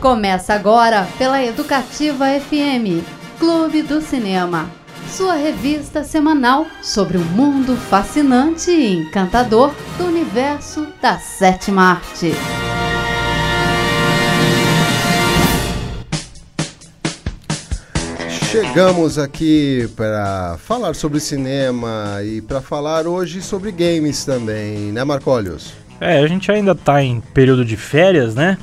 Começa agora pela Educativa FM, Clube do Cinema, sua revista semanal sobre o mundo fascinante e encantador do universo da sétima arte. Chegamos aqui para falar sobre cinema e para falar hoje sobre games também, né, Marcólios? É, a gente ainda está em período de férias, né?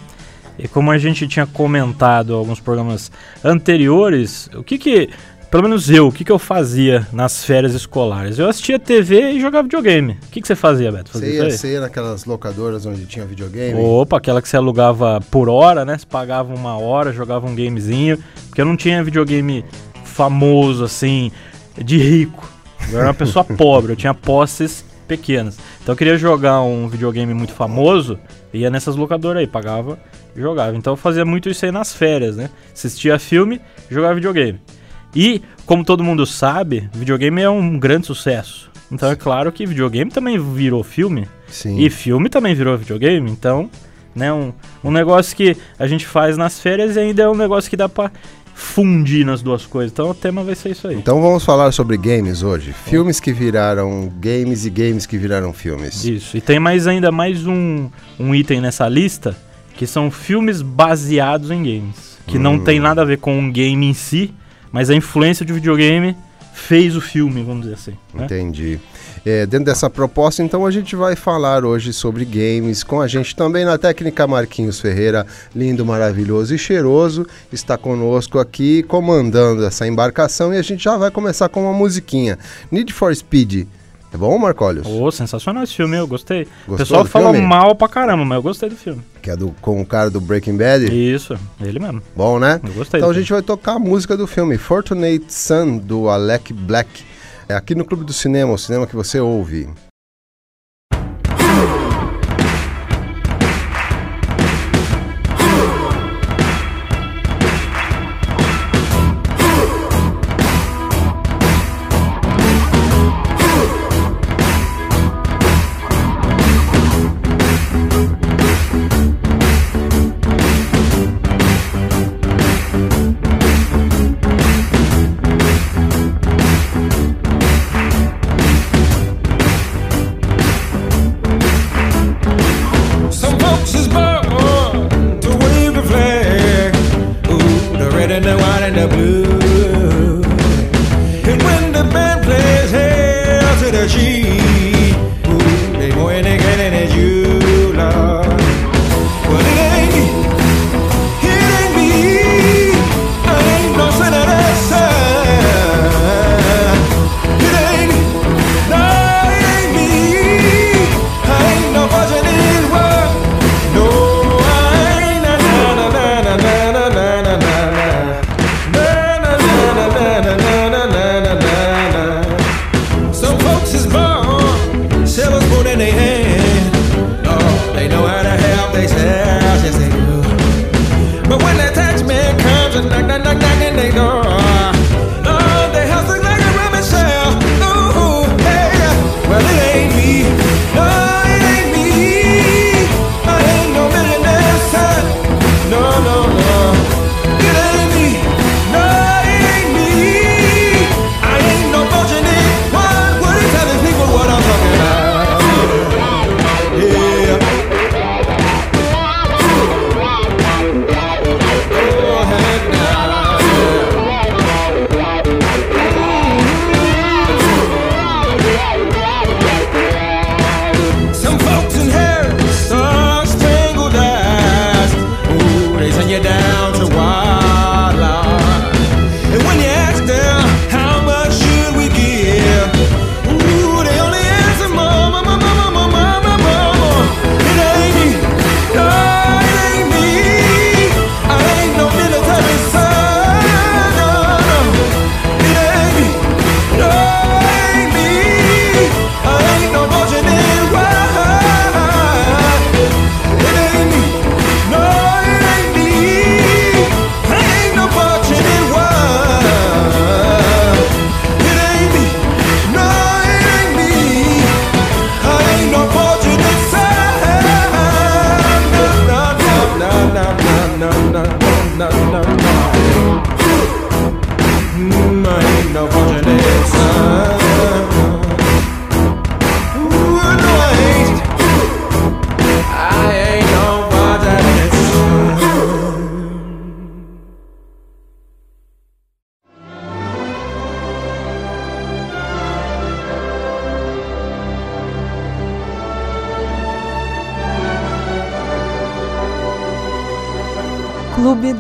E como a gente tinha comentado em alguns programas anteriores, o que que, pelo menos eu, o que que eu fazia nas férias escolares? Eu assistia TV e jogava videogame. O que que você fazia, Beto? Fazia você ia, você ia naquelas locadoras onde tinha videogame? Opa, aquela que você alugava por hora, né? Você pagava uma hora, jogava um gamezinho. Porque eu não tinha videogame famoso, assim, de rico. Eu era uma pessoa pobre, eu tinha posses pequenas. Então eu queria jogar um videogame muito famoso, ia nessas locadoras aí, pagava e jogava. Então eu fazia muito isso aí nas férias, né? Assistia filme, jogava videogame. E, como todo mundo sabe, videogame é um grande sucesso. Então é claro que videogame também virou filme. Sim. E filme também virou videogame. Então, né, um, um negócio que a gente faz nas férias e ainda é um negócio que dá pra fundir nas duas coisas. Então o tema vai ser isso aí. Então vamos falar sobre games hoje. Filmes que viraram games e games que viraram filmes. Isso. E tem mais ainda mais um, um item nessa lista que são filmes baseados em games. Que não tem nada a ver com um game em si, mas a influência de videogame fez o filme, vamos dizer assim. né? Entendi. É, dentro dessa proposta, então, a gente vai falar hoje sobre games com a gente também na técnica Marquinhos Ferreira, lindo, maravilhoso e cheiroso, está conosco aqui comandando essa embarcação e a gente já vai começar com uma musiquinha. Need for Speed. É bom, Marcólios? Ô, sensacional esse filme, eu gostei. Gostou o pessoal falou filme? mal pra caramba, mas eu gostei do filme. Que é do, com o cara do Breaking Bad. Isso, ele mesmo. Bom, né? Eu gostei Então a gente vai tocar a música do filme Fortunate Son, do Alec Black. É aqui no Clube do Cinema, o cinema que você ouve.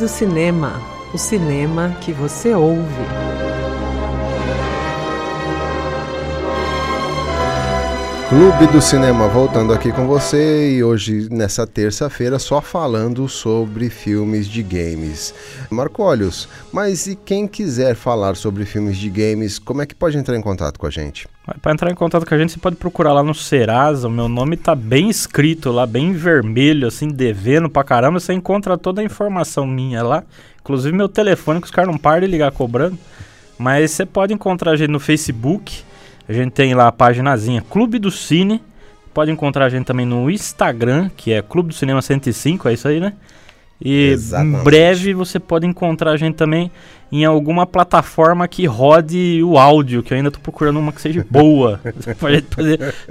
Do Cinema, o cinema que você ouve. Clube do Cinema voltando aqui com você e hoje nessa terça-feira só falando sobre filmes de games. Marcólios, mas e quem quiser falar sobre filmes de games, como é que pode entrar em contato com a gente? Para entrar em contato com a gente, você pode procurar lá no Serasa. O meu nome tá bem escrito lá, bem vermelho, assim, devendo pra caramba. Você encontra toda a informação minha lá. Inclusive meu telefone, que os caras não param de ligar cobrando. Mas você pode encontrar a gente no Facebook. A gente tem lá a paginazinha Clube do Cine. Pode encontrar a gente também no Instagram, que é Clube do Cinema 105, é isso aí, né? E Exatamente. em breve você pode encontrar a gente também em alguma plataforma que rode o áudio, que eu ainda tô procurando uma que seja boa.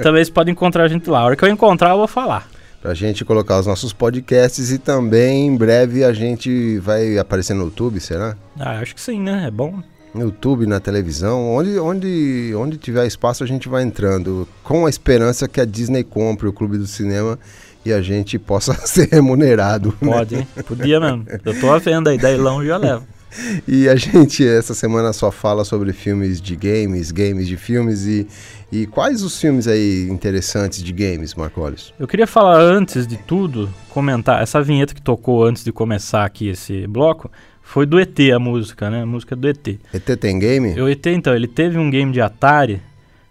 também você pode encontrar a gente lá. A hora que eu encontrar, eu vou falar. Pra gente colocar os nossos podcasts e também em breve a gente vai aparecer no YouTube, será? Ah, acho que sim, né? É bom. No YouTube, na televisão, onde, onde, onde tiver espaço a gente vai entrando, com a esperança que a Disney compre o Clube do Cinema e a gente possa ser remunerado. né? Pode, hein? Podia mesmo. Eu tô à venda aí, dailão já levo. E a gente essa semana só fala sobre filmes de games, games de filmes e, e quais os filmes aí interessantes de games, Marcolis? Eu queria falar antes de tudo, comentar, essa vinheta que tocou antes de começar aqui esse bloco, foi do ET a música, né? A música do ET. ET tem game? O ET, então, ele teve um game de Atari,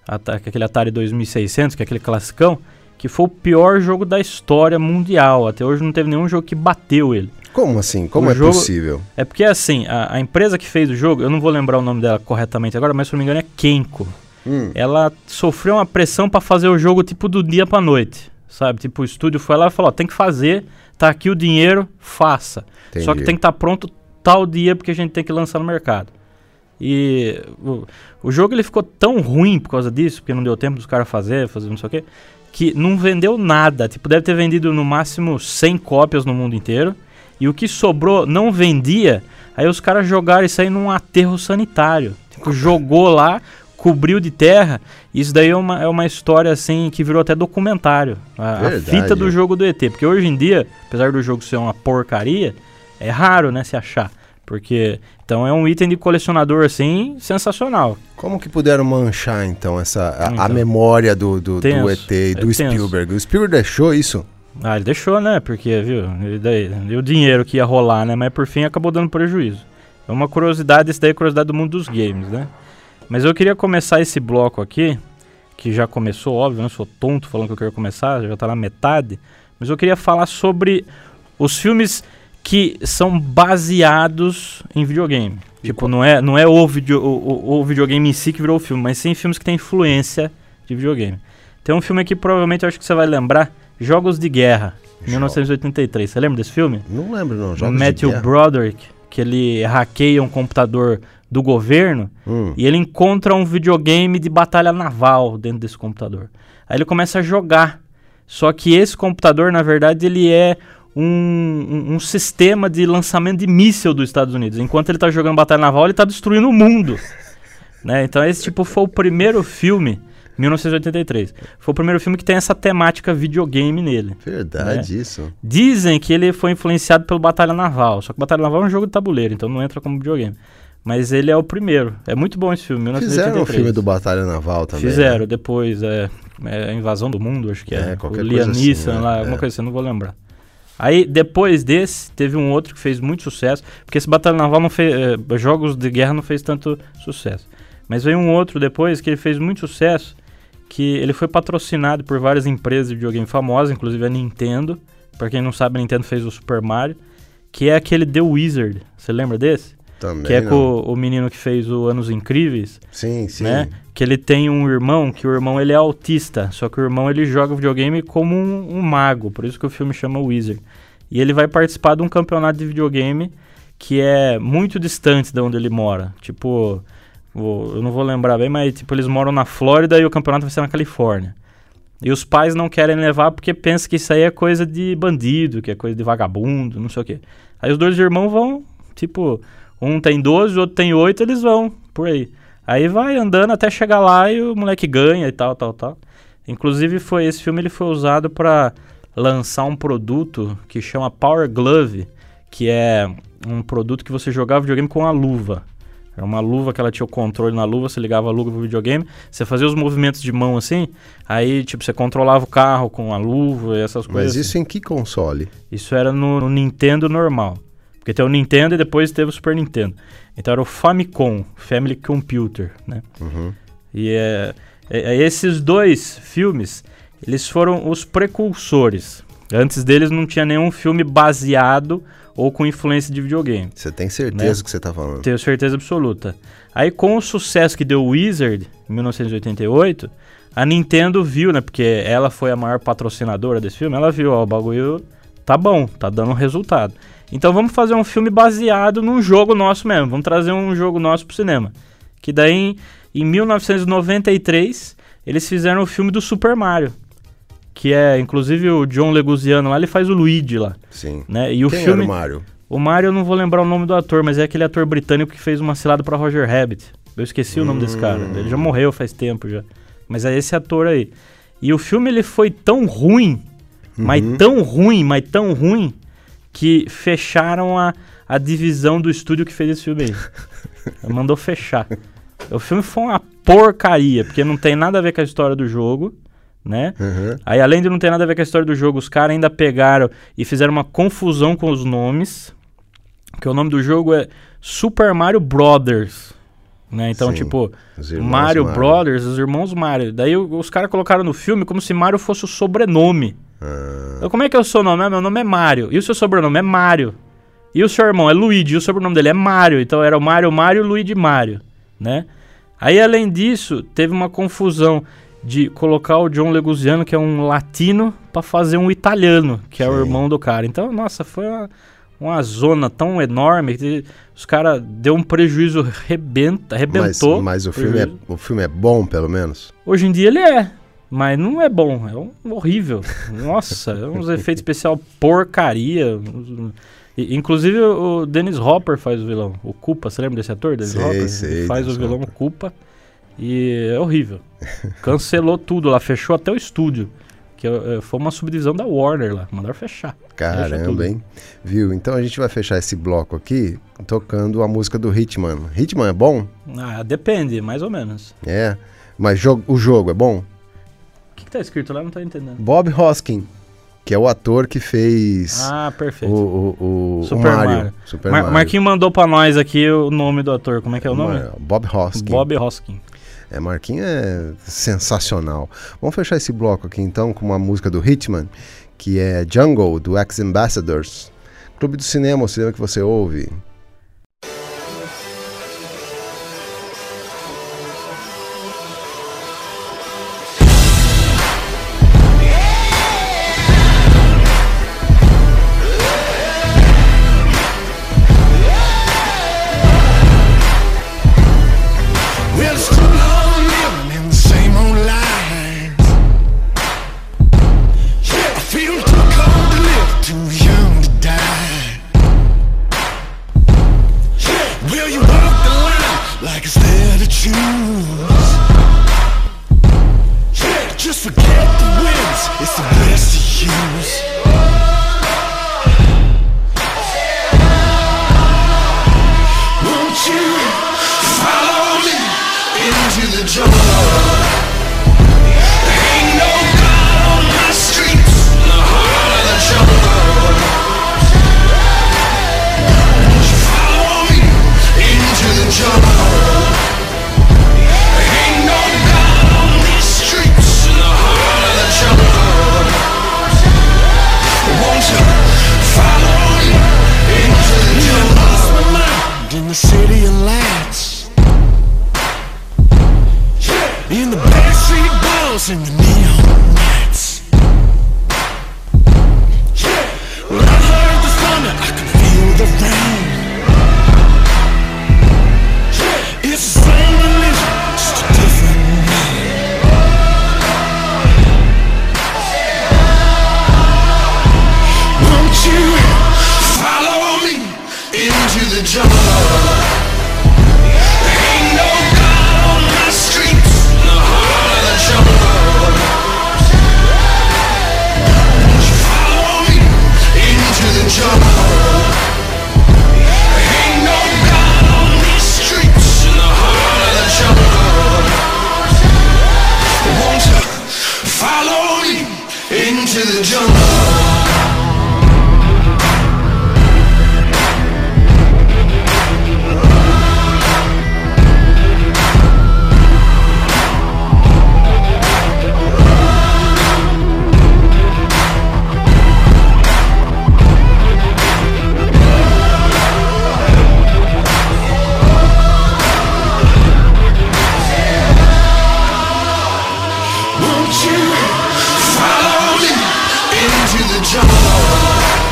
Ata- aquele Atari 2600, que é aquele classicão, que foi o pior jogo da história mundial. Até hoje não teve nenhum jogo que bateu ele. Como assim? Como O é jogo- possível? É porque, assim, a, a empresa que fez o jogo, eu não vou lembrar o nome dela corretamente agora, mas se não me engano é Kenko. Hum, Ela sofreu uma pressão pra fazer o jogo, tipo, do dia pra noite, sabe? Tipo, o estúdio foi lá e falou, ó, tem que fazer, tá aqui o dinheiro, faça. Só que entendi. tem que estar pronto tal dia porque a gente tem que lançar no mercado. E o, o jogo ele ficou tão ruim por causa disso, porque não deu tempo dos caras fazer, fazer não sei o quê, que não vendeu nada. Tipo, deve ter vendido no máximo 100 cópias no mundo inteiro. E o que sobrou não vendia. Aí os caras jogaram isso aí num aterro sanitário. Tipo, jogou lá, cobriu de terra. Isso daí é uma, é uma história assim que virou até documentário. A, a fita do jogo do ET. Porque hoje em dia, apesar do jogo ser uma porcaria, é raro, né, se achar. Porque, então é um item de colecionador, assim, sensacional. Como que puderam manchar então essa a, a Então. memória do, do, do Tenso, ET e é do tenso. Spielberg? O Spielberg deixou isso? Ah, ele deixou, né, porque, viu, ele daí, e o dinheiro que ia rolar, né, mas por fim acabou dando prejuízo. É uma curiosidade, isso daí é curiosidade do mundo dos games, né. Mas eu queria começar esse bloco aqui, que já começou, óbvio, eu não sou tonto falando que eu quero começar, já tá na metade, mas eu queria falar sobre os filmes que são baseados em videogame. E Tipo, qual- não é, não é o, video, o, o- videogame em si que virou o filme, mas sim filmes que têm influência de videogame. Tem um filme aqui, provavelmente, eu acho que você vai lembrar, Jogos de Guerra, Jo- 1983. Você lembra desse filme? Não lembro não. Jogos de Matthew guerra? Broderick, que ele hackeia um computador do governo Hum, e ele encontra um videogame de batalha naval dentro desse computador. Aí ele começa a jogar. Só que esse computador, na verdade, ele é um, um- um sistema de lançamento de míssil dos Estados Unidos. Enquanto ele tá jogando batalha naval, ele tá destruindo o mundo. né? Então esse tipo foi o primeiro filme, 1983. Foi o primeiro filme que tem essa temática videogame nele. verdade isso. Dizem que ele foi influenciado pelo Batalha Naval. Só que Batalha Naval é um jogo de tabuleiro, então não entra como videogame. Mas ele é o primeiro. É muito bom esse filme, Fizeram 1983. o filme do Batalha Naval também. Fizeram, né? depois é, é a Invasão do Mundo, acho que é. É, o qualquer coisa assim, né? lá, É. alguma coisa assim, não vou lembrar. Aí, depois desse, teve um outro que fez muito sucesso, porque esse Batalha Naval não fez. é, jogos de guerra não fez tanto sucesso. Mas veio um outro depois que ele fez muito sucesso, que ele foi patrocinado por várias empresas de videogame famosas, inclusive a Nintendo. Pra quem não sabe, a Nintendo fez o Super Mario, que é aquele The Wizard. Você lembra desse? Também que é não. com o, menino que fez o Anos Incríveis Sim, sim. né? Que ele tem um irmão, que o irmão ele é autista, só que o irmão ele joga videogame como um, um mago, por isso que o filme chama Wizard. E ele vai participar de um campeonato de videogame que é muito distante de onde ele mora. Tipo, eu não vou lembrar bem, mas tipo, eles moram na Flórida e o campeonato vai ser na Califórnia. E os pais não querem levar porque pensam que isso aí é coisa de bandido, que é coisa de vagabundo, não sei o quê. Aí os dois irmãos vão, tipo, um tem 12, o outro tem 8, eles vão por aí. Aí vai andando até chegar lá e o moleque ganha e tal, tal, tal. Inclusive foi esse filme ele foi usado para lançar um produto que chama Power Glove, que é um produto que você jogava videogame com a luva. Era uma luva que ela tinha o controle na luva, você ligava a luva pro videogame, você fazia os movimentos de mão assim, aí tipo você controlava o carro com a luva e essas Mas coisas. assim. isso em que console? Isso era no, no Nintendo normal. Porque tem o Nintendo e depois teve o Super Nintendo. Então era o Famicom, Family Computer, né? Uhum. E é, é- é esses dois filmes, eles foram os precursores. Antes deles não tinha nenhum filme baseado ou com influência de videogame. Você tem certeza Né? que você tá falando? Tenho certeza absoluta. Aí com o sucesso que deu o Wizard em 1988, a Nintendo viu, né? Porque ela foi a maior patrocinadora desse filme, ela viu, ó, o bagulho tá bom, tá dando resultado. Então vamos fazer um filme baseado num jogo nosso mesmo. Vamos trazer um jogo nosso pro cinema. Que daí, em- em 1993, eles fizeram o filme do Super Mario. Que é, inclusive, o John Leguizamo lá, ele faz o Luigi lá, Sim. né? E o Quem filme... era o Mario? O Mario, eu não vou lembrar o nome do ator, mas é aquele ator britânico que fez uma cilada pra Roger Rabbit. Eu esqueci o nome desse cara. Ele já morreu faz tempo já. Mas é esse ator aí. E o filme ele foi tão ruim, mas tão ruim, mas tão ruim, que fecharam a, a divisão do estúdio que fez esse filme aí. Mandou fechar. O filme foi uma porcaria, porque não tem nada a ver com a história do jogo, né? Uhum. Aí, além de não ter nada a ver com a história do jogo, os caras ainda pegaram e fizeram uma confusão com os nomes. Que o nome do jogo é Super Mario Brothers. Né? Então, Sim, tipo, Mario, Mario. Brothers, os irmãos Mario. Daí os caras colocaram no filme como se Mario fosse o sobrenome. Ah, Então, como é que é o seu nome? Ah, meu nome é Mario. E o seu sobrenome é Mario. E o seu irmão é Luigi. E o sobrenome dele é Mario. Então era o Mario, Mario, Luigi, Mario. Né? Aí, além disso, teve uma confusão de colocar o John Leguizamo, que é um latino, pra fazer um italiano, que é o Sim. irmão do cara. Então, nossa, foi uma, uma zona tão enorme que os caras deu um prejuízo rebenta, mas, arrebentou. mas o, filme é, o filme é bom, pelo menos? Hoje em dia ele é, mas não é bom, é um horrível. Nossa, é uns efeitos especial porcaria. e- Inclusive o Dennis Hopper faz o vilão, o Culpa, você lembra desse ator, Dennis Sei, Hopper? sei, Ele faz Dennis o vilão Hopper. Culpa e é horrível. Cancelou tudo lá, fechou até o estúdio. Que eh, foi uma subdivisão da Warner lá, mandaram fechar. Caramba, hein? Viu? Então a gente vai fechar esse bloco aqui tocando a música do Hitman. Hitman é bom? Ah, depende, mais ou menos. É. Mas jo- o jogo é bom? O tá escrito lá? Não tô entendendo. Bob Hoskin, que é o ator que fez Ah, o, perfeito. o, o, o Super Mario. Mario. Super Mar Mario. Marquinhos mandou pra nós aqui o nome do ator. Como é que é o nome? Bob Hoskin. Bob Hoskin. É, Marquinhos é sensacional. Vamos fechar esse bloco aqui então com uma música do Hitman, que é Jungle, do Ex-Ambassadors. Clube do Cinema, o cinema que você ouve. Won't you follow me into the jungle?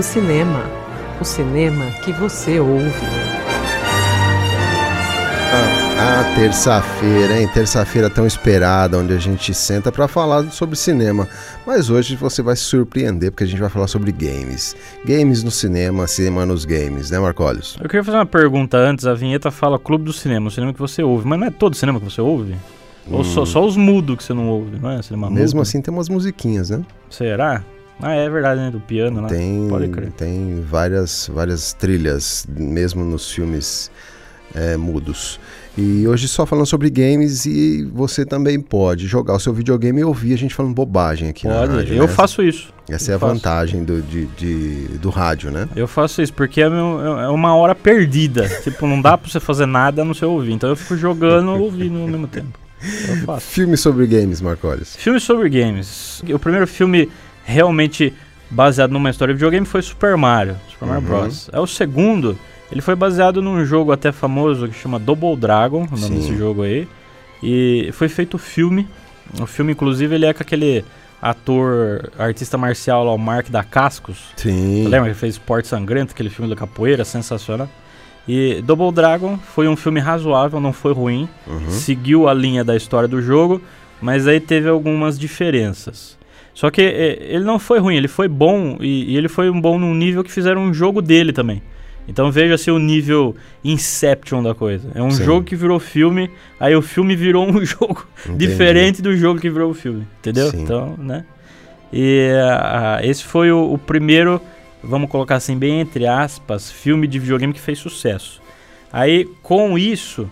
Do Cinema. O cinema que você ouve. Ah, ah, terça-feira, hein? Terça-feira tão esperada, onde a gente senta para falar sobre cinema. Mas hoje você vai se surpreender, porque a gente vai falar sobre games. Games no cinema, cinema nos games, né, Marcólios? Eu queria fazer uma pergunta antes. A vinheta fala Clube do Cinema, o cinema que você ouve. Mas não é todo cinema que você ouve? Ou só, só os mudos que você não ouve, não é? Cinema Hum. Mesmo mudo? assim, tem umas musiquinhas, né? Será? Ah, é verdade, né? Do piano. Tem, Pode crer. tem várias, várias trilhas, mesmo nos filmes é, mudos. E hoje só falando sobre games e você também pode jogar o seu videogame e ouvir a gente falando bobagem aqui na Pode. rádio. eu né? faço isso. Essa é eu a faço. vantagem do, de, de- do rádio, né? Eu faço isso porque é, meu- é uma hora perdida. tipo, não dá pra você fazer nada a não ser ouvir. Então eu fico jogando e ouvindo ao mesmo tempo. Eu faço. Filme sobre games, Marcolis. Filmes sobre games. O primeiro filme realmente baseado numa história de videogame foi Super Mario, Super Mario Uhum. Bros. É o segundo, ele foi baseado num jogo até famoso que chama Double Dragon, o nome Sim. desse jogo aí. E foi feito o filme. O filme, inclusive, ele é com aquele ator, artista marcial lá, o Mark da Cascos. Sim. Você lembra que ele fez Esporte Sangrento, aquele filme da capoeira, sensacional. E Double Dragon foi um filme razoável, não foi ruim. Uhum. Seguiu a linha da história do jogo, mas aí teve algumas diferenças. Só que é, ele não foi ruim, ele foi bom e, e ele foi um bom num nível que fizeram um jogo dele também. Então veja se o nível Inception da coisa. É um Sim. jogo que virou filme, aí o filme virou um jogo Entendi. diferente do jogo que virou o filme, entendeu? Sim. Então, né? E ah, esse foi o, o primeiro, vamos colocar assim, bem entre aspas, filme de videogame que fez sucesso. Aí, com isso,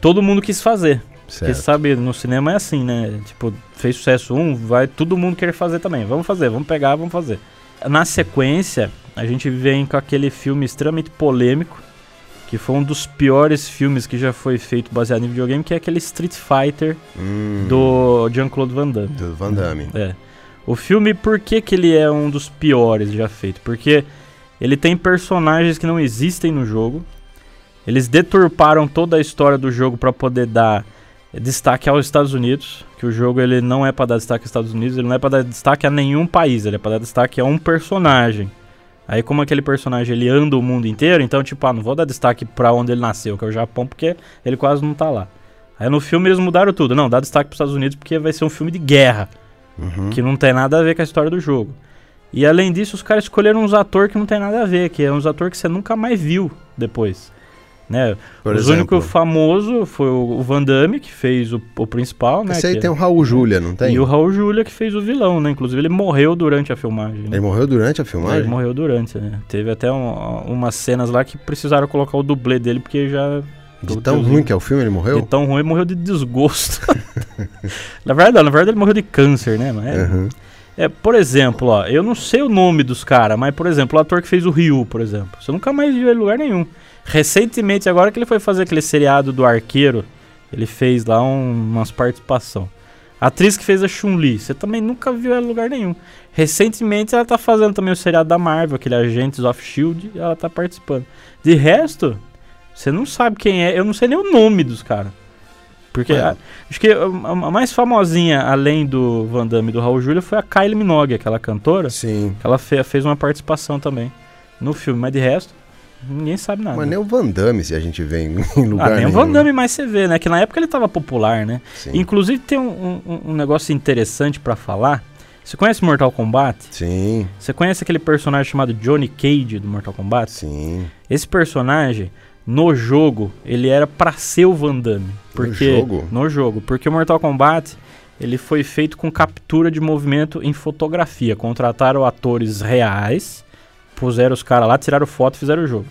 todo mundo quis fazer. Porque sabe, no cinema é assim, né? Tipo, fez sucesso um, vai todo mundo querer fazer também. Vamos fazer, vamos pegar, vamos fazer. Na sequência, a gente vem com aquele filme extremamente polêmico, que foi um dos piores filmes que já foi feito baseado em videogame, que é aquele Street Fighter Hum, do Jean-Claude Van Damme. do Van Damme. É. O filme, por que, que ele é um dos piores já feito? Porque ele tem personagens que não existem no jogo. Eles deturparam toda a história do jogo para poder dar destaque aos Estados Unidos, que o jogo ele não é para dar destaque aos Estados Unidos, ele não é para dar destaque a nenhum país, ele é para dar destaque a um personagem. Aí como aquele personagem ele anda o mundo inteiro, então tipo, ah, não vou dar destaque para onde ele nasceu, que é o Japão, porque ele quase não tá lá. Aí no filme eles mudaram tudo, não, dá destaque para os Estados Unidos porque vai ser um filme de guerra Uhum. que não tem nada a ver com a história do jogo. E além disso, os caras escolheram uns atores que não tem nada a ver, que é uns atores que você nunca mais viu depois. Né? Por Os exemplo, únicos famoso foi o Van Damme, que fez o, o principal, né? esse aí que tem é- o Raul Júlia, não tem? E o Raul Júlia, que fez o vilão, né? Inclusive, ele morreu durante a filmagem. né? Ele morreu durante a Ele filmagem? morreu durante, né? Teve até um- umas cenas lá que precisaram colocar o dublê dele, porque já... De tão ruim que é o filme, ele morreu? De tão ruim, morreu de desgosto. na verdade, na verdade ele morreu de câncer, né? Mas é- Uhum. é, por exemplo, ó, eu não sei o nome dos caras, mas, por exemplo, o ator que fez o Ryu, por exemplo, você nunca mais viu ele em lugar nenhum. Recentemente, agora que ele foi fazer aquele seriado do Arqueiro, ele fez lá um- umas participação. A atriz que fez a Chun-Li, você também nunca viu ela em lugar nenhum. Recentemente, ela tá fazendo também o seriado da Marvel, aquele Agents of S.H.I.E.L.D., e ela tá participando. De resto, você não sabe quem é, eu não sei nem o nome dos caras. Porque É. a- acho que a, a mais famosinha, além do Van Damme e do Raul Julia, foi a Kylie Minogue, aquela cantora. Sim. Ela fe- fez uma participação também no filme, mas de resto, ninguém sabe nada. Mas nem o Van Damme, se a gente vê em, em lugar ah, nem o nenhum. Van Damme mais você vê, né? Que na época ele tava popular, né? Sim. Inclusive tem um, um- um negócio interessante pra falar. Você conhece Mortal Kombat? Sim, Você conhece aquele personagem chamado Johnny Cage do Mortal Kombat? sim. Esse personagem, no jogo, ele era pra ser o Van Damme. Porque, jogo? No jogo. Porque o Mortal Kombat, ele foi feito com captura de movimento em fotografia. Contrataram atores reais, puseram os caras lá, tiraram foto e fizeram o jogo.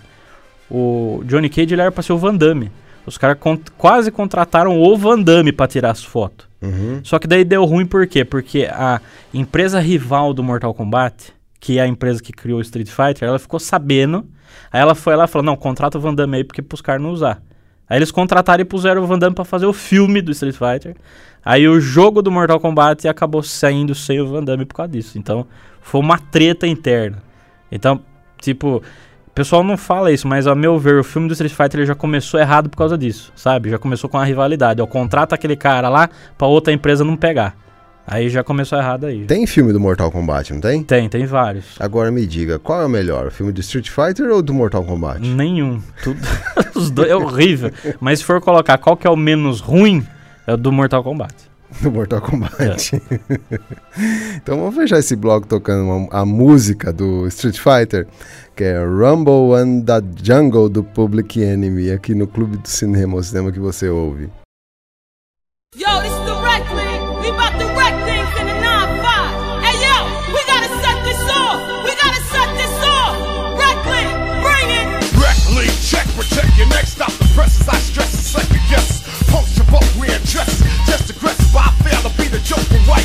o Johnny Cage ele era pra ser o Van Damme. Os caras quase contrataram o Van Damme pra tirar as fotos. Uhum. Só que daí deu ruim por quê? Porque a empresa rival do Mortal Kombat, que é a empresa que criou o Street Fighter, ela ficou sabendo. Aí ela foi lá e falou: Não, contrata o Van Damme aí porque pros caras não usar. Aí eles contrataram e puseram o Van Damme pra fazer o filme do Street Fighter. Aí o jogo do Mortal Kombat acabou saindo sem o Van Damme por causa disso. Então foi uma treta interna. Então, tipo, o pessoal não fala isso, mas ao meu ver, o filme do Street Fighter ele já começou errado por causa disso, sabe? Já começou com a rivalidade. Ó, contrata aquele cara lá pra outra empresa não pegar. Aí já começou errado aí. Tem filme do Mortal Kombat, não tem? Tem, tem vários. Agora me diga, qual é o melhor? O filme do Street Fighter ou do Mortal Kombat? Nenhum. Tudo, os dois é horrível. Mas se for colocar qual que é o menos ruim, é o do Mortal Kombat. Do Mortal Kombat. então vamos fechar esse bloco tocando uma- a música do Street Fighter, que é Rumble and the Jungle do Public Enemy, aqui no Clube do Cinema, o cinema que você ouve. Yo, this is the. We about to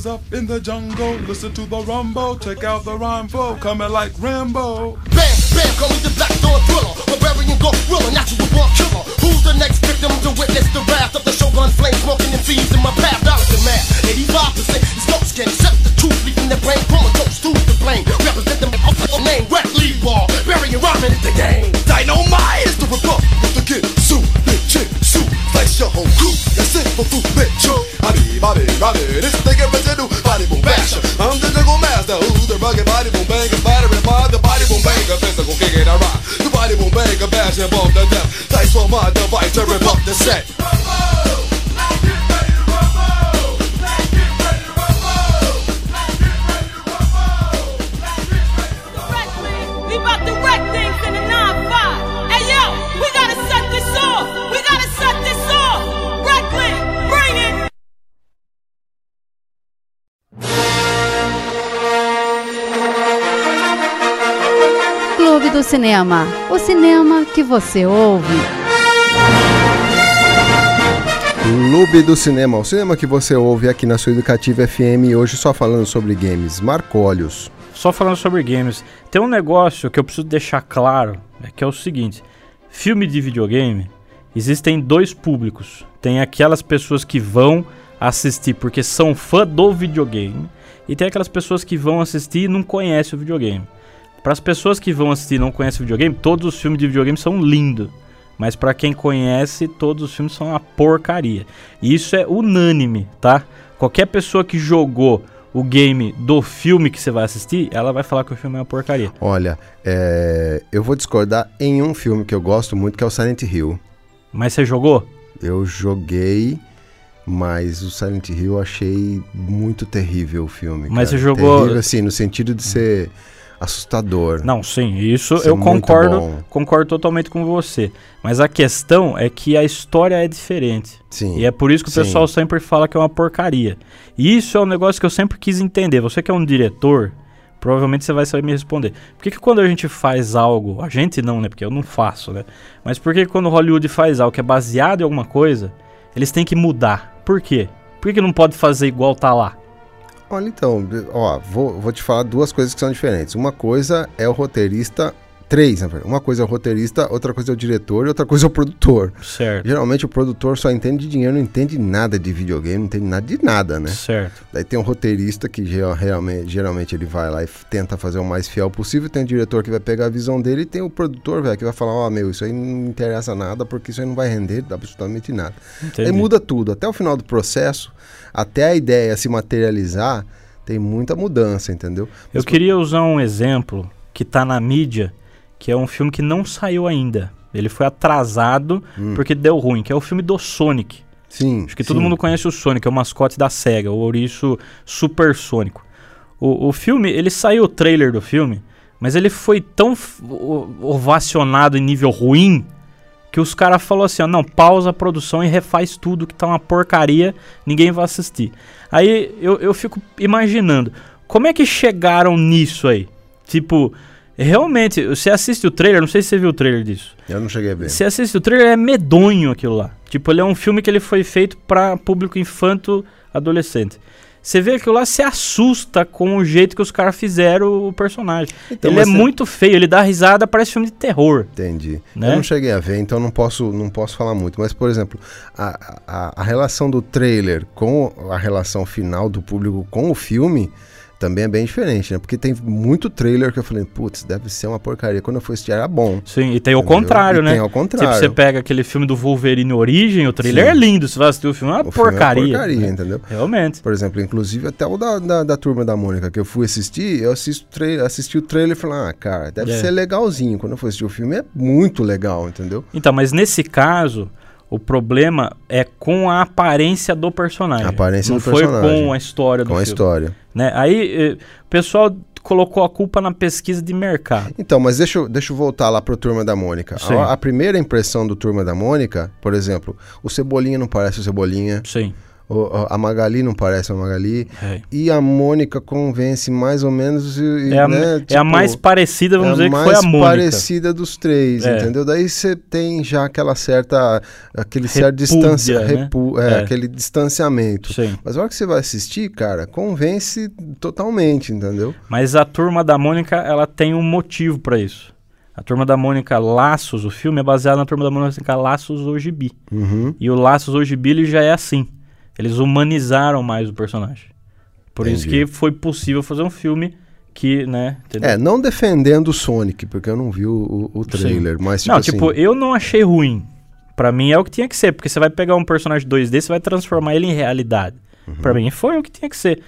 Is up in the jungle. Listen to the rumble. Check out the rhyme flow. Coming like Rambo. Cinema. O cinema que você ouve. Clube do Cinema, o cinema que você ouve aqui na sua Educativa FM, hoje só falando sobre games. Marcólios. Só falando sobre games, tem um negócio que eu preciso deixar claro, é que é o seguinte: filme de videogame existem dois públicos. Tem aquelas pessoas que vão assistir porque são fã do videogame e tem aquelas pessoas que vão assistir e não conhecem o videogame. Para as pessoas que vão assistir e não conhecem o videogame, todos os filmes de videogame são lindos. Mas para quem conhece, todos os filmes são uma porcaria. E isso é unânime, tá? Qualquer pessoa que jogou o game do filme que você vai assistir, ela vai falar que o filme é uma porcaria. Olha, é, eu vou discordar em um filme que eu gosto muito, que é o Silent Hill. Mas você jogou? Eu joguei, mas o Silent Hill eu achei muito terrível o filme. Mas cara. você jogou- Terrível, assim, no sentido de ser assustador. Não, sim, isso, Isso é eu muito concordo, concordo totalmente com você. Mas a questão é que a história é diferente. Sim. E é por isso que o Sim. pessoal sempre fala que é uma porcaria. E isso é um negócio que eu sempre quis entender. Você que é um diretor, provavelmente você vai saber me responder. Por que, que quando a gente faz algo, a gente não, né? Porque eu não faço, né? Mas por que que quando Hollywood faz algo que é baseado em alguma coisa, eles têm que mudar? Por quê? Por que, que não pode fazer igual tá lá? Olha, então, ó, vou, vou te falar duas coisas que são diferentes. Uma coisa é o roteirista. Três, na verdade. Uma coisa é o roteirista, outra coisa é o diretor e outra coisa é o produtor. Certo. Geralmente o produtor só entende de dinheiro, não entende nada de videogame, não entende nada de nada, né? Certo. Daí tem um roteirista que geral- realmente, geralmente ele vai lá e tenta fazer o mais fiel possível. Tem o diretor que vai pegar a visão dele e tem o produtor, velho, que vai falar: Ó, meu, isso aí não interessa nada porque isso aí não vai render absolutamente nada. Entendi. Aí muda tudo. Até o final do processo, até a ideia se materializar, tem muita mudança, entendeu? Eu Mas, queria usar um exemplo que tá na mídia, que é um filme que não saiu ainda. Ele foi atrasado porque deu ruim, que é o filme do Sonic. Sim. Acho que todo sim. mundo conhece o Sonic, é o mascote da SEGA, o ouriço supersônico. O, o filme, ele saiu o trailer do filme, mas ele foi tão ovacionado em nível ruim que os caras falaram assim, ó, não, pausa a produção e refaz tudo que tá uma porcaria, ninguém vai assistir. Aí eu, eu fico imaginando, como é que chegaram nisso aí? Tipo, realmente, você assiste o trailer, não sei se você viu o trailer disso. Eu não cheguei a ver. Você assiste o trailer, é medonho aquilo lá. Tipo, ele é um filme que ele foi feito pra público infanto adolescente. Você vê aquilo lá, se assusta com o jeito que os caras fizeram o personagem. Então, ele é você- muito feio, ele dá risada, parece filme de terror. Entendi. Né? Eu não cheguei a ver, então não posso, não posso falar muito. Mas, por exemplo, a, a, a relação do trailer com a relação final do público com o filme também é bem diferente, né? Porque tem muito trailer que eu falei, putz, deve ser uma porcaria. Quando eu fui assistir era bom. Sim, e tem o contrário, E né? tem ao contrário. Tipo, você pega aquele filme do Wolverine Origem, o trailer Sim. é lindo. Você vai assistir o filme, é uma O filme é uma porcaria. porcaria, né? entendeu? Realmente. Por exemplo, inclusive até o da, da, da Turma da Mônica, que eu fui assistir, eu assisto tra assisti o trailer e falei, ah, cara, deve É. ser legalzinho. Quando eu fui assistir o filme é muito legal, entendeu? Então, mas nesse caso, o problema é com a aparência do personagem. A aparência Não do foi personagem. com a história do Com a filme. história. Né? Aí eh, o pessoal colocou a culpa na pesquisa de mercado. Então, mas deixa eu, deixa eu voltar lá pro Turma da Mônica. A, a primeira impressão do Turma da Mônica, por exemplo, o Cebolinha não parece o Cebolinha, Sim. A Magali não parece a Magali, É, e a Mônica convence mais ou menos. E, É a, né, é a tipo, mais parecida, vamos é dizer, que mais foi a Mônica. parecida dos três, É. entendeu? Daí você tem já aquela certa, aquele certo Repúdia, distância, né? repu- é, É. aquele distanciamento. Sim. Mas a hora que você vai assistir, cara, convence totalmente, entendeu? Mas a Turma da Mônica, ela tem um motivo pra isso. A Turma da Mônica Laços, o filme é baseado na Turma da Mônica Laços o Gibi. Uhum. E o Laços o Gibi ele já é assim. Eles humanizaram mais o personagem. Por isso Entendi. que foi possível fazer um filme que, né, entendeu? É, não defendendo o Sonic, porque eu não vi o, o- o trailer, mas tipo não, assim, tipo, eu não achei ruim. Pra mim é o que tinha que ser, porque você vai pegar um personagem 2D, você vai transformar ele em realidade. Uhum. Pra mim foi o que tinha que ser.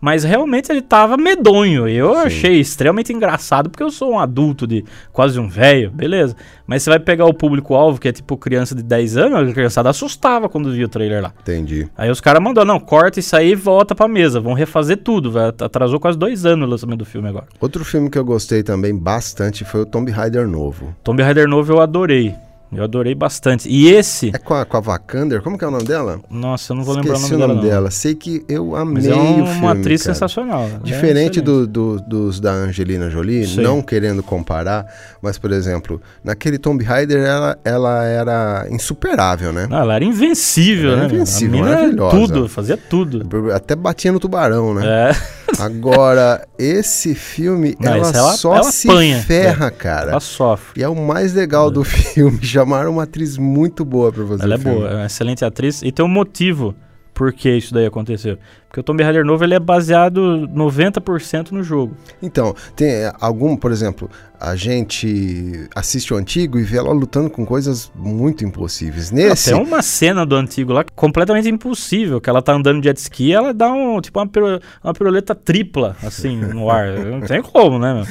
Mas realmente ele tava medonho. Eu achei extremamente engraçado, porque eu sou um adulto de quase um velho, beleza. Mas você vai pegar o público-alvo, que é tipo criança de 10 anos, a criançada assustava quando via o trailer lá. entendi. Aí os caras mandaram, não, corta isso aí e volta pra mesa. Vão refazer tudo. vai- Atrasou quase dois anos o lançamento do filme agora. Outro filme que eu gostei também bastante foi o Tomb Raider novo. Tomb Raider novo eu adorei. Eu adorei bastante. E esse. É com a, com a Vakander, como que é o nome dela? Nossa, eu não vou lembrar Esqueci o nome, dela. não. Sei que eu amei Mas é o um- filme, uma atriz cara. sensacional. ela é Diferente excelente. do, do- dos da Angelina Jolie, Sim. não querendo comparar, mas, por exemplo, naquele Tomb Raider ela, ela era insuperável, né? Não, ela era invencível, Ela era né? invencível, era maravilhosa. tudo, fazia tudo. Até batia no tubarão, né? É, Agora, esse filme, Não, ela esse ela- só ela se apanha, ferra, cara. ela sofre. E é o mais legal do filme. Chamaram uma atriz muito boa pra fazer Ela é boa, é uma excelente atriz. E tem um motivo por que isso daí aconteceu. Porque o Tomb Raider novo ele é baseado 90% no jogo. Então, tem é, algum, por exemplo, a gente assiste o antigo e vê ela lutando com coisas muito impossíveis. Nesse, Tem uma cena do antigo lá que é completamente impossível, que ela tá andando de jet ski e ela dá um, tipo uma, piru- uma piruleta tripla, assim, no ar. Não tem como, né, meu?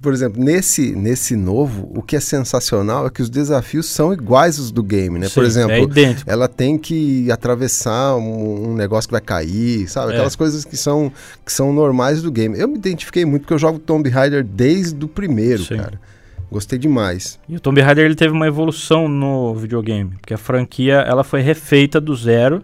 por exemplo, nesse, nesse novo, o que é sensacional é que os desafios são iguais aos do game, né? por Sim, exemplo, é ela tem que atravessar um, um negócio que vai cair, sabe? É. Aquelas coisas que são, que são normais do game. Eu me identifiquei muito porque eu jogo Tomb Raider desde o primeiro, Sim. cara. Gostei demais. E o Tomb Raider ele teve uma evolução no videogame, porque a franquia ela foi refeita do zero.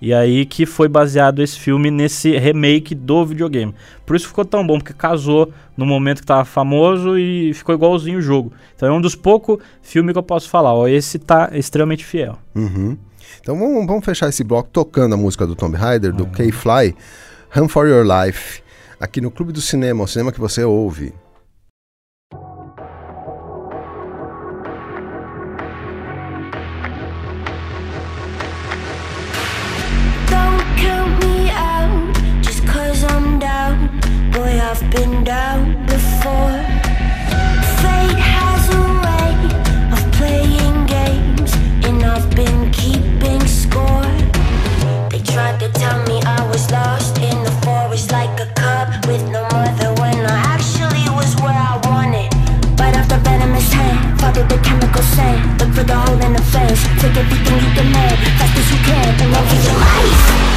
E aí que foi baseado esse filme nesse remake do videogame. Por isso ficou tão bom, porque casou no momento que tava famoso e ficou igualzinho o jogo. Então é um dos poucos filmes que eu posso falar, ó, esse tá extremamente fiel. Uhum. Então vamos, vamos fechar esse bloco tocando a música do Tomb Raider, do K-Fly, Run for Your Life, aqui no Clube do Cinema, o cinema que você ouve. Don't count me out just cause I'm down. Boy, I've been down Look for the hole in the fence, take everything you demand, fast as you can, and for your life.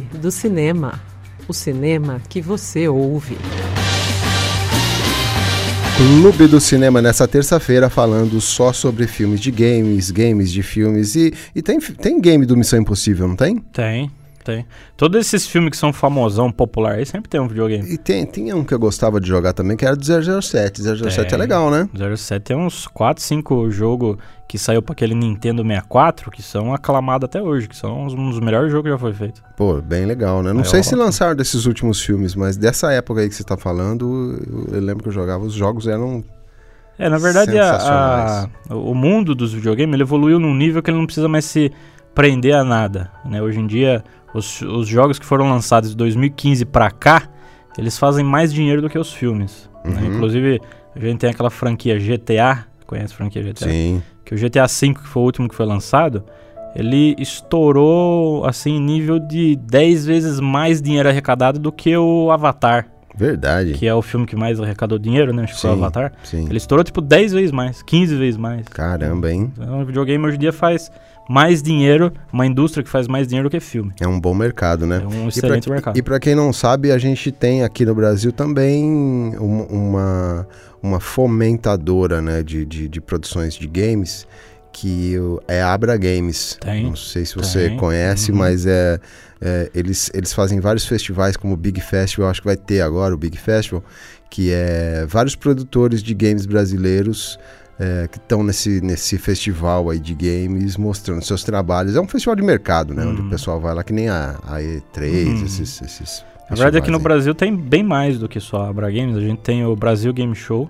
Clube do Cinema. O cinema que você ouve. Clube do Cinema nessa terça-feira falando só sobre filmes de games, games de filmes e, e tem, tem game do Missão Impossível, não tem? Tem, tem. Todos esses filmes que são famosão, popular, aí sempre tem um videogame. E tem, tinha um que eu gostava de jogar também, que era do 007. 007 é Tem. legal, né? 07 tem uns 4, 5 jogos que saiu pra aquele Nintendo 64 que são aclamados até hoje, que são um dos melhores jogos que já foi feito. Pô, bem legal, né? Não É sei se lançaram desses últimos filmes, mas dessa época aí que você tá falando, eu, lembro que eu jogava, os jogos eram É, na verdade, a- a- o mundo dos videogames ele evoluiu num nível que ele não precisa mais se prender a nada. Né? Hoje em dia, os, os jogos que foram lançados de 2015 pra cá, eles fazem mais dinheiro do que os filmes. né? Uhum. Inclusive, a gente tem aquela franquia GTA, conhece a franquia GTA? Sim. Que o GTA V, que foi o último que foi lançado, ele estourou, assim, nível de 10 vezes mais dinheiro arrecadado do que o Avatar, Verdade. que é o filme que mais arrecadou dinheiro, né? Acho que foi o Avatar. sim. Ele estourou tipo 10 vezes mais, 15 vezes mais. Caramba, hein? Então, o videogame hoje em dia faz mais dinheiro, uma indústria que faz mais dinheiro do que filme. É um bom mercado, né? É um E pra- excelente mercado. E para quem não sabe, a gente tem aqui no Brasil também um- uma, uma fomentadora né, de, de, de produções de games, que é Abra Games. Tem, Não sei se você tem, conhece, uhum. mas é, é, eles, eles fazem vários festivais, como o Big Festival, acho que vai ter agora o Big Festival, que é vários produtores de games brasileiros é, que estão nesse, nesse festival aí de games mostrando seus trabalhos. É um festival de mercado, né? Onde o pessoal vai lá que nem a, a E3, Uhum. esses, esses Na verdade, aqui no festivais aí. Brasil tem bem mais do que só a Abra Games. A gente tem o Brasil Game Show,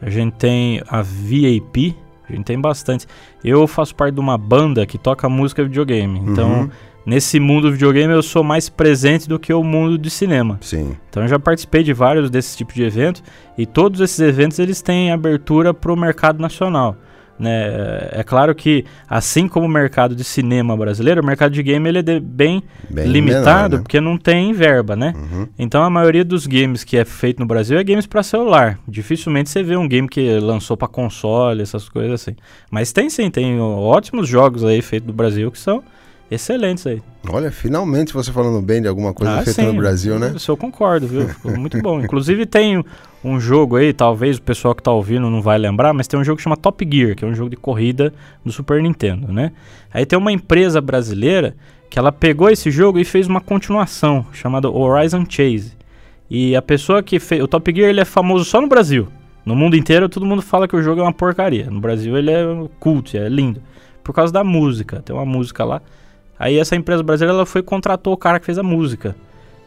a gente tem a VAP, a gente tem bastante. Eu faço parte de uma banda que toca música videogame. Então, Uhum. Nesse mundo do videogame, eu sou mais presente do que o mundo de cinema. Sim. Então eu já participei de vários desses tipos de eventos e todos esses eventos eles têm abertura para o mercado nacional. Né? É claro que, assim como o mercado de cinema brasileiro, o mercado de game ele é bem, Bem limitado menor, né? porque não tem verba, né? Uhum. Então a maioria dos games que é feito no Brasil é games para celular. Dificilmente você vê um game que lançou para console, essas coisas assim. Mas tem sim, tem ótimos jogos aí feitos no Brasil que são excelentes aí. Olha, finalmente você falando bem de alguma coisa Ah, feita sim, no Brasil, né? Isso eu concordo, viu? Ficou muito bom. Inclusive tem um jogo aí, talvez o pessoal que tá ouvindo não vai lembrar, mas tem um jogo que chama Top Gear, que é um jogo de corrida do Super Nintendo, né? Aí tem uma empresa brasileira que ela pegou esse jogo e fez uma continuação chamada Horizon Chase. E a pessoa que fez. O Top Gear ele é famoso só no Brasil. No mundo inteiro todo mundo fala que o jogo é uma porcaria. No Brasil ele é cult, é lindo. Por causa da música. Tem uma música lá. Aí essa empresa brasileira ela foi contratou o cara que fez a música.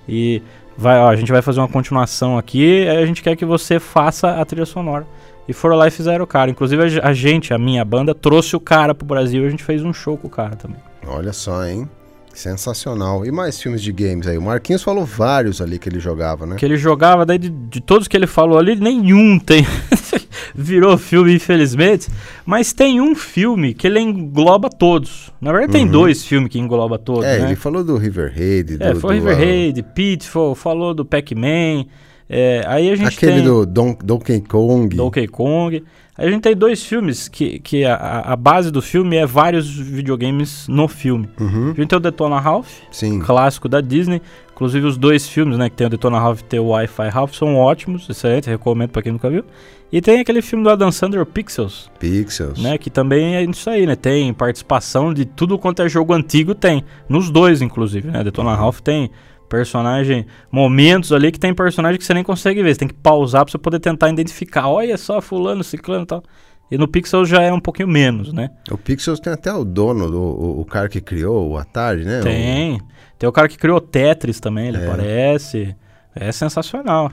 E vai, ó, a gente vai fazer uma continuação aqui, a gente quer que você faça a trilha sonora. E foram lá e fizeram o cara. Inclusive a gente, a minha banda, trouxe o cara pro Brasil e a gente fez um show com o cara também. Olha só, hein? Sensacional. E mais filmes de games aí? O Marquinhos falou vários ali que ele jogava, né? Que ele jogava, daí de, de todos que ele falou ali, nenhum tem. Virou filme, infelizmente. Mas tem um filme que ele engloba todos. Na verdade, tem Uhum. dois filmes que engloba todos. É, né? ele falou do River Raid, É, do, foi do, River Raid, Pitfall, falou do Pac-Man. é, aí a gente Aquele tem do Don, Donkey Kong. Donkey Kong. Aí a gente tem dois filmes que, que a, a- base do filme é vários videogames no filme. Uhum. A gente tem o Detona Ralph, Sim. clássico da Disney. Inclusive os dois filmes, né, que tem o Detona Ralph e tem o Wi-Fi Ralph, são ótimos, excelentes, recomendo pra quem nunca viu. E tem aquele filme do Adam Sandler, Pixels, Pixels. né, que também é isso aí, né, tem participação de tudo quanto é jogo antigo, tem. Nos dois, inclusive, né, Detona Ralph tem personagem, momentos ali que tem personagem que você nem consegue ver, você tem que pausar pra você poder tentar identificar, olha só, fulano, ciclano e tal. E no Pixels já é um pouquinho menos, né. O Pixels tem até o dono, do, o, o cara que criou o Atari, né? Tem. Tem o cara que criou Tetris também, ele É. aparece. É sensacional.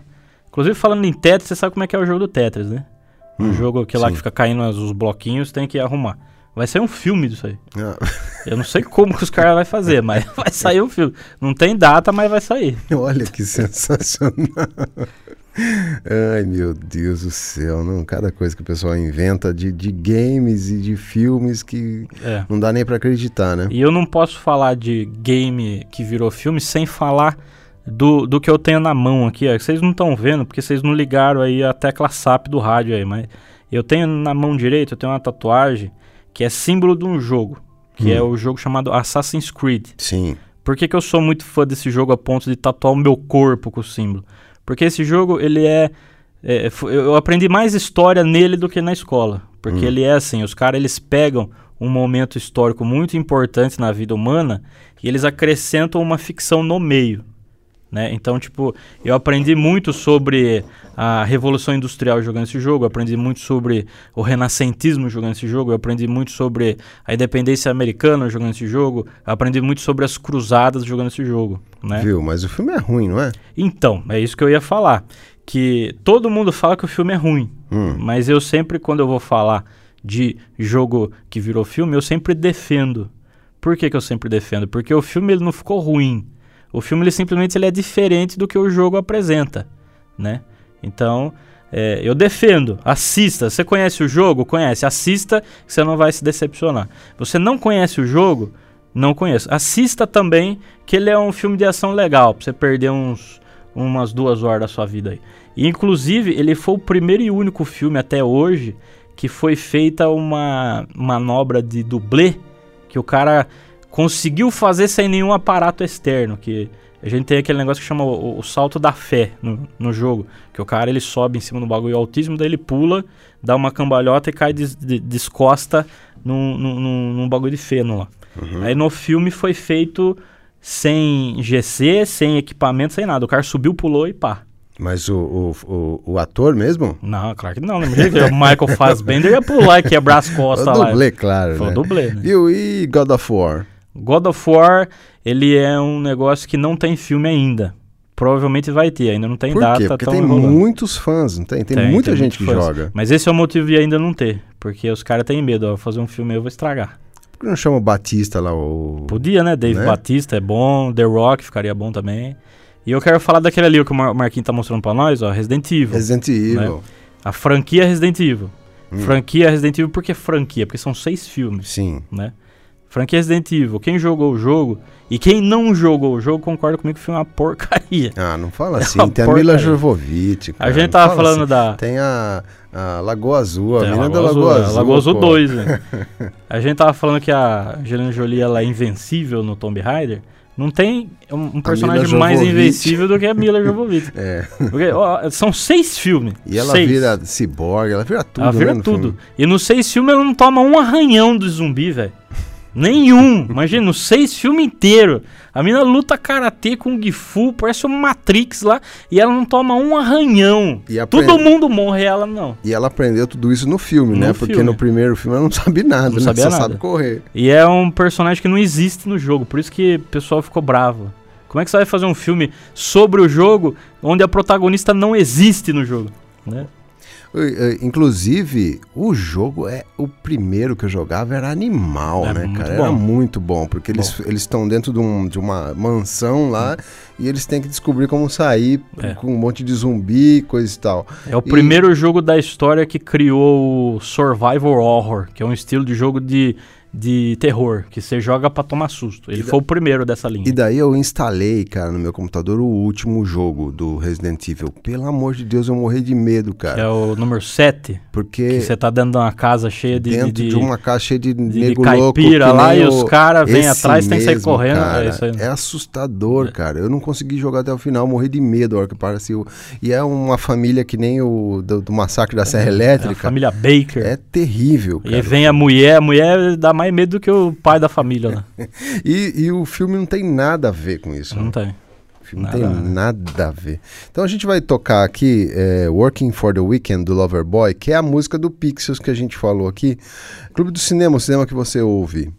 Inclusive, falando em Tetris, você sabe como é que é o jogo do Tetris, né? Um Hum, jogo que lá sim. que fica caindo os bloquinhos, tem que arrumar. Vai sair um filme disso aí. Ah, Eu não sei como que os caras vão fazer, mas vai sair um filme. Não tem data, mas vai sair. olha que sensacional. Ai, meu Deus do céu, não? Cada coisa que o pessoal inventa de, de games e de filmes que É. não dá nem pra acreditar, né? E eu não posso falar de game que virou filme sem falar do, do que eu tenho na mão aqui. ó. Vocês não estão vendo, porque vocês não ligaram aí a tecla SAP do rádio aí, mas eu tenho na mão direita, eu tenho uma tatuagem que é símbolo de um jogo, que Hum. é o jogo chamado Assassin's Creed. Sim. Por que, que eu sou muito fã desse jogo a ponto de tatuar o meu corpo com o símbolo? Porque esse jogo, ele é... é, eu aprendi mais história nele do que na escola. Porque Hum. ele é assim, os caras, eles pegam um momento histórico muito importante na vida humana e eles acrescentam uma ficção no meio. Né? Então, tipo, eu aprendi muito sobre a Revolução Industrial jogando esse jogo, aprendi muito sobre o renascentismo jogando esse jogo, aprendi muito sobre a independência americana jogando esse jogo, aprendi muito sobre as cruzadas jogando esse jogo, né? Viu? Mas o filme é ruim, não é? Então, é isso que eu ia falar. Que todo mundo fala que o filme é ruim. Hum. Mas eu sempre, quando eu vou falar de jogo que virou filme, eu sempre defendo. Por que, que eu sempre defendo? Porque o filme ele não ficou ruim. O filme ele simplesmente ele é diferente do que o jogo apresenta, né? Então, é, eu defendo. Assista. Você conhece o jogo? Conhece. Assista, você não vai se decepcionar. Você não conhece o jogo? Não conheço. Assista também, que ele é um filme de ação legal, pra você perder uns, umas duas horas da sua vida aí. E, inclusive, ele foi o primeiro e único filme até hoje que foi feita uma manobra de dublê que o cara conseguiu fazer sem nenhum aparato externo, que a gente tem aquele negócio que chama o, o salto da fé no, no jogo, que o cara ele sobe em cima do bagulho autismo, daí ele pula, dá uma cambalhota e cai des, de- descosta num, num, num, bagulho de feno lá. Aí no filme foi feito sem GC, sem equipamento, sem nada. O cara subiu, pulou e pá. Mas o, o, o, o ator mesmo? Não, claro que não. Que o Michael Fassbender ia pular e quebrar as O costas lá. dublê, claro. Foi o né? dublê, né? Viu? E God of War? God of War, ele é um negócio que não tem filme ainda. Provavelmente vai ter, ainda não tem Por data, quê? Porque tem muitos fãs, não tem? Tem, muita gente que fãs. joga. Mas esse é o motivo de ainda não ter. Porque os caras têm medo, ó, fazer um filme eu vou estragar. Por que não chama o Batista lá, o... Podia, né? Dave Né? Batista é bom, The Rock ficaria bom também. E eu quero falar daquele ali, que o Mar Marquinhos tá mostrando pra nós, ó, Resident Evil. Resident Evil. A franquia Resident Evil. Hum. Franquia Resident Evil, por que franquia? Porque são seis filmes. Sim. né? Franquia Resident Evil. Quem jogou o jogo e quem não jogou o jogo concorda comigo que é uma porcaria. Ah, não fala É assim. uma Tem a Mila. Jovovich. cara, gente não tava fala falando da- Tem a, a Lagoa Azul, a Tem a mina da Lagoa Azul, Azul. a Lagoa Azul pô. 2, né? A gente tava falando que a Angelina Jolie ela é invencível no Tomb Raider. Não tem um, um personagem mais invencível do que a Mila Jovovich. É. Porque, ó, são seis filmes. E ela seis. vira ciborgue, ela vira tudo, Ela vira né, tudo. filme. E nos seis filmes ela não toma um arranhão do zumbi, velho. Nenhum. Imagina, nos seis filmes inteiros. A mina luta karatê com o Gifu, parece uma Matrix lá, e ela não toma um arranhão. E aprende- Todo mundo morre, ela não. E ela aprendeu tudo isso no filme, No né? Porque filme. no primeiro filme ela não sabe nada, Não né? sabia Só nada. sabe correr. E é um personagem que não existe no jogo, por isso que o pessoal ficou bravo. Como é que você vai fazer um filme sobre o jogo onde a protagonista não existe no jogo? Né? Eh, Inclusive, o jogo é o primeiro que eu jogava era animal, É né, cara? bom. Era muito bom, porque eles eles estão dentro de, um- de uma mansão lá e eles têm que descobrir como sair É. com um monte de zumbi, coisa e tal. É o E- primeiro jogo da história que criou o Survival Horror, que é um estilo de jogo de, de terror, que você joga pra tomar susto. Ele E da- foi o primeiro dessa linha. E daí eu instalei, cara, no meu computador o último jogo do Resident Evil. Pelo amor de Deus, eu morri de medo, Que cara. é o número 7, Porque que você tá dentro de uma casa cheia de, dentro de, de, uma casa cheia de, de nego louco. caipira que lá e os caras vêm atrás, tem que sair mesmo, correndo. cara. é isso aí. É assustador, cara. Eu não consegui jogar até o final, morri de medo hora que apareceu. E é uma família que nem o do, do massacre da Serra É Elétrica. família Baker. É terrível, E cara. vem a mulher, a mulher dá mais medo do que o pai da família lá. E, e o filme não tem nada a ver com isso. Não né? tem. O filme não tem nada. nada a ver. Então a gente vai tocar aqui é, Working for the Weekend do Loverboy, que é a música do Pixels que a gente falou aqui. Clube do Cinema, o cinema que você ouve.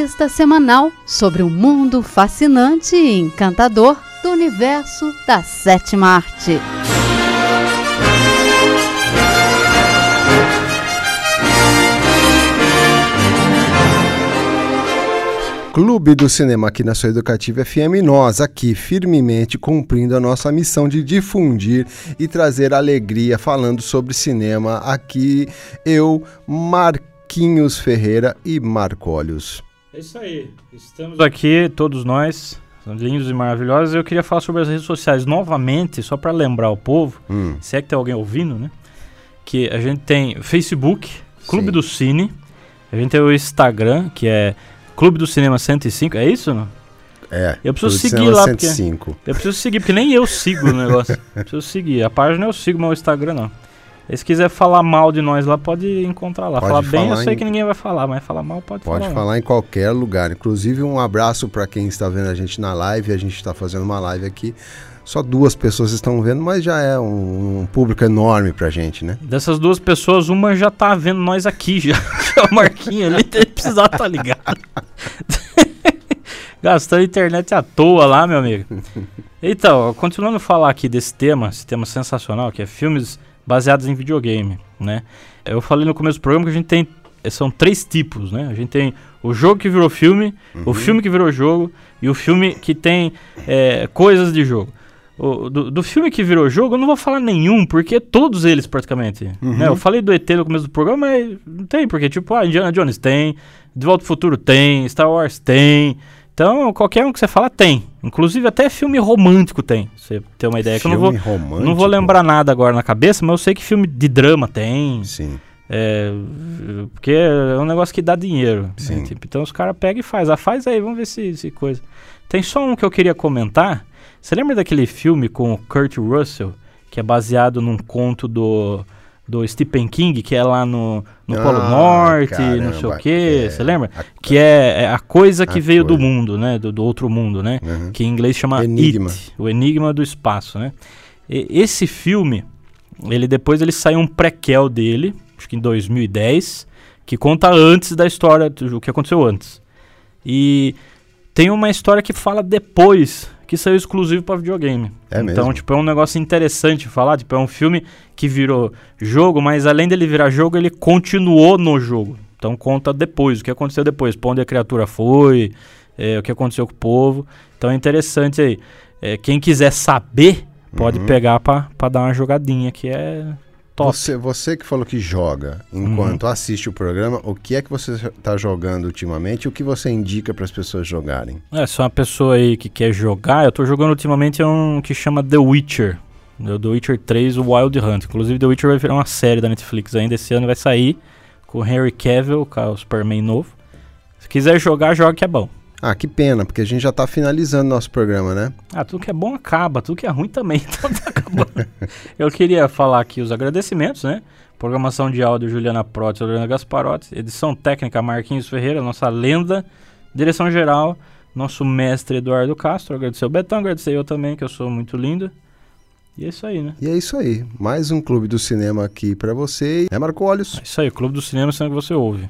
Revista semanal sobre o mundo fascinante e encantador do universo da sétima arte. Clube do Cinema aqui na sua Educativa FM, nós aqui firmemente cumprindo a nossa missão de difundir e trazer alegria falando sobre cinema. Aqui eu, Marquinhos Ferreira e Marcólios. É isso aí. Estamos aqui, todos nós, são lindos e maravilhosos. Eu queria falar sobre as redes sociais novamente, só para lembrar o povo, Hum, se é que tem alguém ouvindo, né? Que a gente tem Facebook, Clube Sim. do Cine, a gente tem o Instagram, que é Clube do Cinema 105, é isso? Não? é. Eu preciso seguir Cinema lá, porque- 105. Eu preciso seguir, porque nem eu sigo o negócio. Eu preciso seguir. A página eu sigo, mas o Instagram não. Aí se quiser falar mal de nós lá, pode encontrar lá. Pode falar bem, eu sei em- que ninguém vai falar, mas falar mal pode, Pode falar. falar em qualquer lugar. Inclusive, um abraço para quem está vendo a gente na live. A gente está fazendo uma live aqui. Só duas pessoas estão vendo, mas já é um, um público enorme pra gente, né? Dessas duas pessoas, uma já tá vendo nós aqui já. É o Marquinho ali, ele precisava tá ligado. Gastando internet à toa lá, meu amigo. Então, continuando a falar aqui desse tema, esse tema sensacional, que é filmes baseados em videogame, né? Eu falei no começo do programa que a gente tem, são três tipos, né? A gente tem o jogo que virou filme, o filme que virou jogo e o filme que tem é, coisas de jogo. O- do, do filme que virou jogo, eu não vou falar nenhum, porque todos eles praticamente. né? Eu falei do ET no começo do programa, mas não tem, porque tipo, ah, Indiana Jones tem, De Volta ao Futuro tem, Star Wars tem. Então, qualquer um que você fala tem. Inclusive até filme romântico tem. Você ter uma ideia. que eu não vou, Filme romântico. não vou lembrar nada agora na cabeça, mas eu sei que filme de drama tem. Sim. É, porque é um negócio que dá dinheiro. né? Sim. Tipo, então os caras pegam e faz. Ah, faz aí, vamos ver se, se coisa. Tem só um que eu queria comentar. Você lembra daquele filme com o Kurt Russell, que é baseado num conto do, do Stephen King, que é lá no, no Polo Ah, Norte, não sei o caramba, quê, é, você lembra? a- Que é, é a coisa que A veio do coisa. mundo, né? Do, do outro mundo, né? Uhum. Que em inglês chama Enigma. It, o Enigma do Espaço, né? E- esse filme, ele depois ele saiu um prequel dele, acho que em 2010, que conta antes da história, do o que aconteceu antes. E tem uma história que fala depois, que saiu exclusivo para videogame. É então, mesmo? tipo, é um negócio interessante falar, tipo, é um filme que virou jogo, mas além dele virar jogo, ele continuou no jogo. Então conta depois, o que aconteceu depois, pra onde a criatura foi, é, o que aconteceu com o povo. Então é interessante aí. É, quem quiser saber, pode Uhum. pegar pra, pra dar uma jogadinha, que é top. Você, você que falou que joga Uhum. enquanto assiste o programa, o que é que você está jogando ultimamente e o que você indica para as pessoas jogarem? É, se é uma pessoa aí que quer jogar, eu tô jogando ultimamente é um que chama The Witcher. The Witcher 3, o Wild Hunt. Inclusive, The Witcher vai virar uma série da Netflix ainda. Esse ano vai sair com o Henry Cavill, com o Superman novo. Se quiser jogar, joga que é bom. Ah, que pena, porque a gente já está finalizando nosso programa, né? Ah, tudo que é bom acaba, tudo que é ruim também. Então tá acabando. eu queria falar aqui os agradecimentos, né? Programação de áudio Juliana Protti, Juliana Gasparotti. Edição técnica Marquinhos Ferreira, nossa lenda. Direção geral, nosso mestre Eduardo Castro. Agradecer o Betão, agradecer eu também, que eu sou muito lindo. E é isso aí, né? E é isso aí. Mais um Clube do Cinema aqui para você. É Marco Olhos. É isso aí, Clube do Cinema, sendo que você ouve.